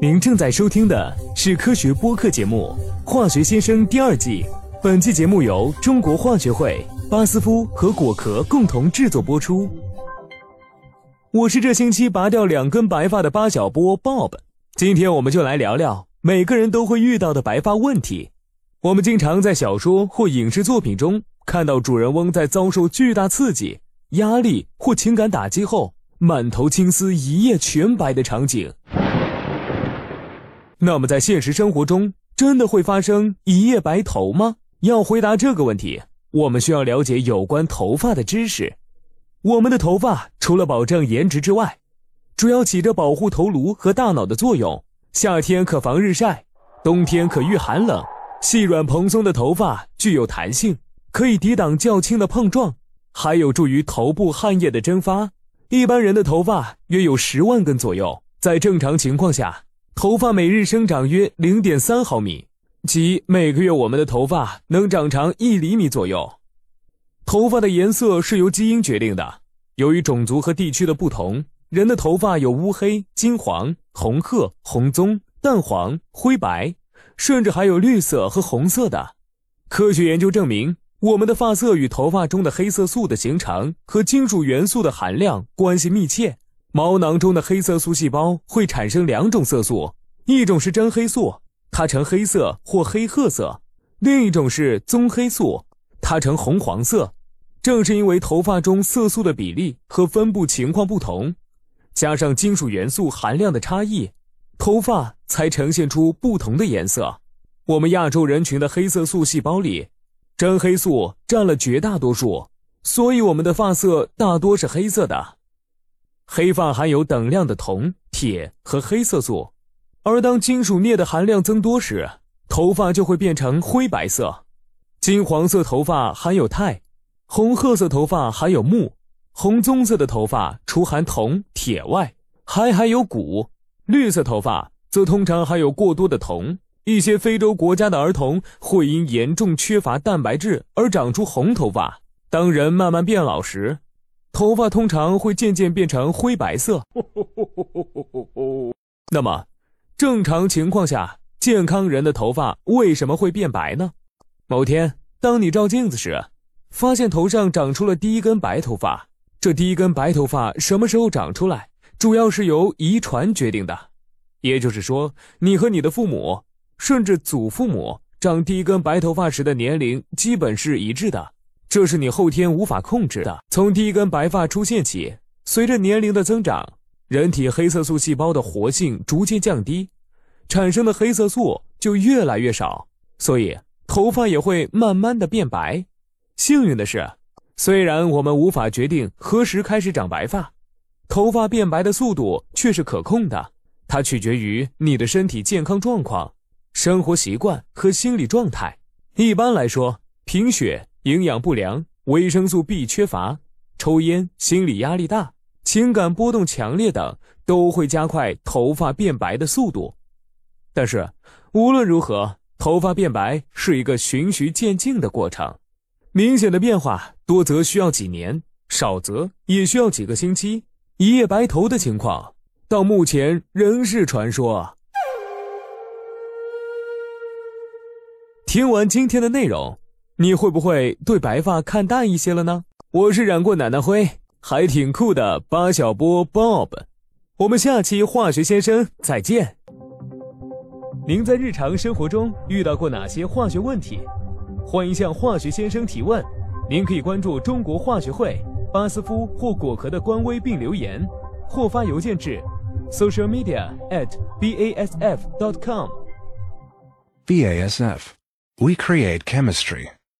您正在收听的是科学播客节目《化学先生》第二季。本期节目由中国化学会、巴斯夫和果壳共同制作播出。我是这星期拔掉两根白发的八小波 Bob。今天我们就来聊聊每个人都会遇到的白发问题。我们经常在小说或影视作品中看到主人翁在遭受巨大刺激、压力或情感打击后，满头青丝、一夜全白的场景。那么，在现实生活中，真的会发生一夜白头吗？要回答这个问题，我们需要了解有关头发的知识。我们的头发除了保证颜值之外，主要起着保护头颅和大脑的作用。夏天可防日晒，冬天可御寒冷。细软蓬松的头发具有弹性，可以抵挡较轻的碰撞，还有助于头部汗液的蒸发。一般人的头发约有十万根左右，在正常情况下，头发每日生长约零点三毫米。即每个月，我们的头发能长长一厘米左右。头发的颜色是由基因决定的。由于种族和地区的不同，人的头发有乌黑、金黄、红褐、红棕、淡黄、灰白，甚至还有绿色和红色的。科学研究证明，我们的发色与头发中的黑色素的形成和金属元素的含量关系密切。毛囊中的黑色素细胞会产生两种色素，一种是真黑素。它呈黑色或黑褐色，另一种是棕黑素，它呈红黄色。正是因为头发中色素的比例和分布情况不同，加上金属元素含量的差异，头发才呈现出不同的颜色。我们亚洲人群的黑色素细胞里，真黑素占了绝大多数，所以我们的发色大多是黑色的。黑发含有等量的铜、铁和黑色素。而当金属镍的含量增多时，头发就会变成灰白色。金黄色头发含有钛，红褐色头发含有钼，红棕色的头发除含铜、铁外，还含有钴。绿色头发则通常含有过多的铜。一些非洲国家的儿童会因严重缺乏蛋白质而长出红头发。当人慢慢变老时，头发通常会渐渐变成灰白色。那么。正常情况下，健康人的头发为什么会变白呢？某天，当你照镜子时，发现头上长出了第一根白头发。这第一根白头发什么时候长出来，主要是由遗传决定的。也就是说，你和你的父母，甚至祖父母长第一根白头发时的年龄基本是一致的，这是你后天无法控制的。从第一根白发出现起，随着年龄的增长。人体黑色素细胞的活性逐渐降低，产生的黑色素就越来越少，所以头发也会慢慢的变白。幸运的是，虽然我们无法决定何时开始长白发，头发变白的速度却是可控的。它取决于你的身体健康状况、生活习惯和心理状态。一般来说，贫血、营养不良、维生素 B 缺乏、抽烟、心理压力大。情感波动强烈等都会加快头发变白的速度，但是无论如何，头发变白是一个循序渐进的过程。明显的变化多则需要几年，少则也需要几个星期。一夜白头的情况到目前仍是传说。听完今天的内容，你会不会对白发看淡一些了呢？我是染过奶奶灰。还挺酷的，巴小波 Bob，我们下期化学先生再见。您在日常生活中遇到过哪些化学问题？欢迎向化学先生提问。您可以关注中国化学会、巴斯夫或果壳的官微并留言，或发邮件至 social media at basf dot com。BASF，We create chemistry。